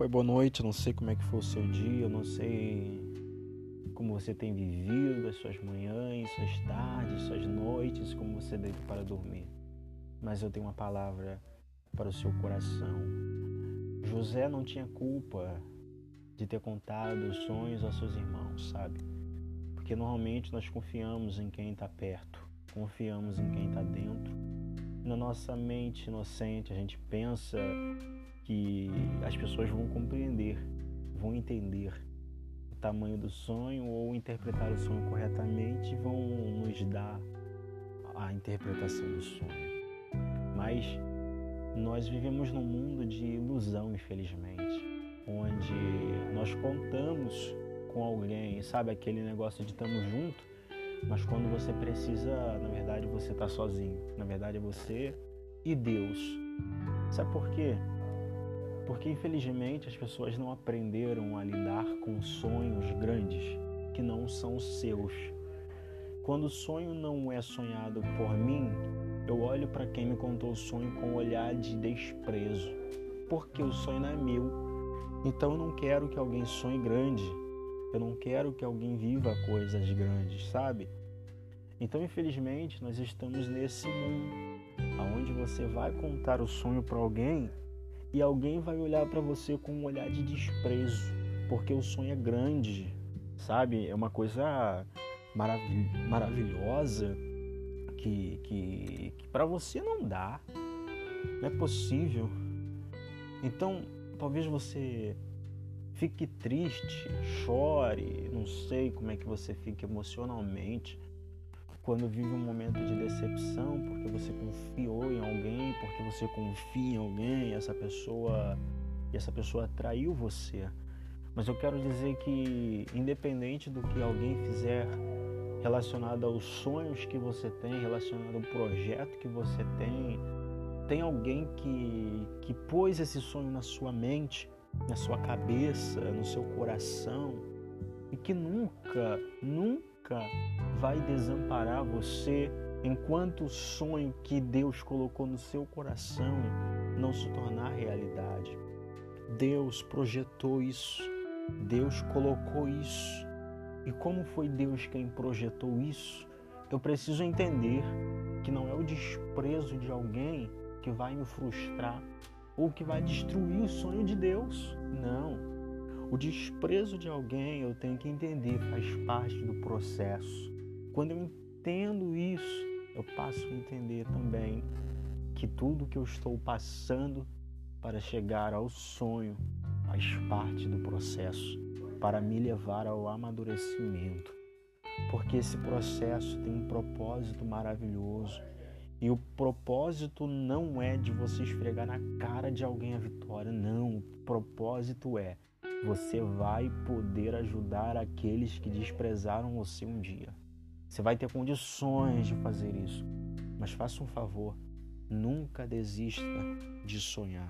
Oi, boa noite. Não sei como é que foi o seu dia, não sei como você tem vivido as suas manhãs, suas tardes, suas noites, como você deita para dormir. Mas eu tenho uma palavra para o seu coração. José não tinha culpa de ter contado os sonhos aos seus irmãos, sabe? Porque normalmente nós confiamos em quem está perto, confiamos em quem está dentro. Na nossa mente inocente, a gente pensa que as pessoas vão compreender, vão entender o tamanho do sonho ou interpretar o sonho corretamente e vão nos dar a interpretação do sonho. Mas nós vivemos num mundo de ilusão, infelizmente, onde nós contamos com alguém, sabe aquele negócio de estamos juntos, mas quando você precisa, na verdade você está sozinho. Na verdade é você e Deus. Sabe por quê? Porque infelizmente as pessoas não aprenderam a lidar com sonhos grandes que não são seus. Quando o sonho não é sonhado por mim, eu olho para quem me contou o sonho com um olhar de desprezo, porque o sonho não é meu. Então eu não quero que alguém sonhe grande. Eu não quero que alguém viva coisas grandes, sabe? Então, infelizmente, nós estamos nesse mundo aonde você vai contar o sonho para alguém e alguém vai olhar para você com um olhar de desprezo, porque o sonho é grande, sabe? É uma coisa maravil maravilhosa que, que, que para você não dá, não é possível. Então, talvez você fique triste, chore, não sei como é que você fica emocionalmente quando vive um momento de decepção porque você confiou em alguém, porque você confia em alguém, essa pessoa e essa pessoa traiu você. Mas eu quero dizer que independente do que alguém fizer relacionado aos sonhos que você tem, relacionado ao projeto que você tem, tem alguém que que pôs esse sonho na sua mente, na sua cabeça, no seu coração e que nunca nunca vai desamparar você enquanto o sonho que Deus colocou no seu coração não se tornar realidade. Deus projetou isso, Deus colocou isso. E como foi Deus quem projetou isso, eu preciso entender que não é o desprezo de alguém que vai me frustrar ou que vai destruir o sonho de Deus. Não. O desprezo de alguém eu tenho que entender, faz parte do processo. Quando eu entendo isso, eu passo a entender também que tudo que eu estou passando para chegar ao sonho faz parte do processo para me levar ao amadurecimento. Porque esse processo tem um propósito maravilhoso. E o propósito não é de você esfregar na cara de alguém a vitória, não. O propósito é você vai poder ajudar aqueles que desprezaram você um dia. Você vai ter condições de fazer isso. Mas faça um favor, nunca desista de sonhar.